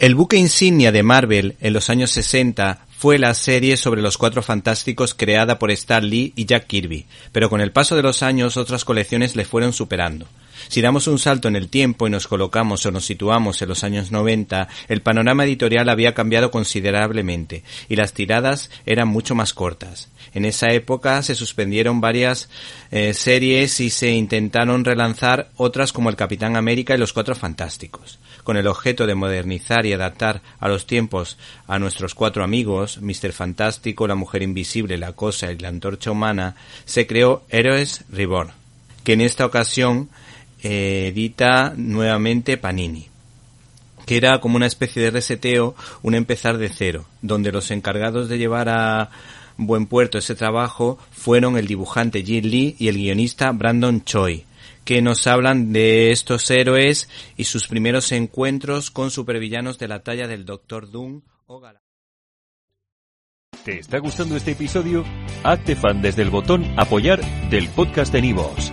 El buque insignia de Marvel en los años 60 fue la serie sobre los Cuatro Fantásticos creada por Stan Lee y Jack Kirby, pero con el paso de los años otras colecciones le fueron superando. Si damos un salto en el tiempo y nos colocamos o nos situamos en los años 90, el panorama editorial había cambiado considerablemente y las tiradas eran mucho más cortas. En esa época se suspendieron varias eh, series y se intentaron relanzar otras como El Capitán América y Los Cuatro Fantásticos. Con el objeto de modernizar y adaptar a los tiempos a nuestros cuatro amigos, Mr. Fantástico, la Mujer Invisible, la Cosa y la Antorcha Humana, se creó Héroes Reborn, que en esta ocasión edita nuevamente Panini que era como una especie de reseteo, un empezar de cero, donde los encargados de llevar a buen puerto ese trabajo fueron el dibujante Jin Lee y el guionista Brandon Choi, que nos hablan de estos héroes y sus primeros encuentros con supervillanos de la talla del Doctor Doom o Galactus. ¿Te está gustando este episodio? Hazte fan desde el botón apoyar del podcast de Nivos.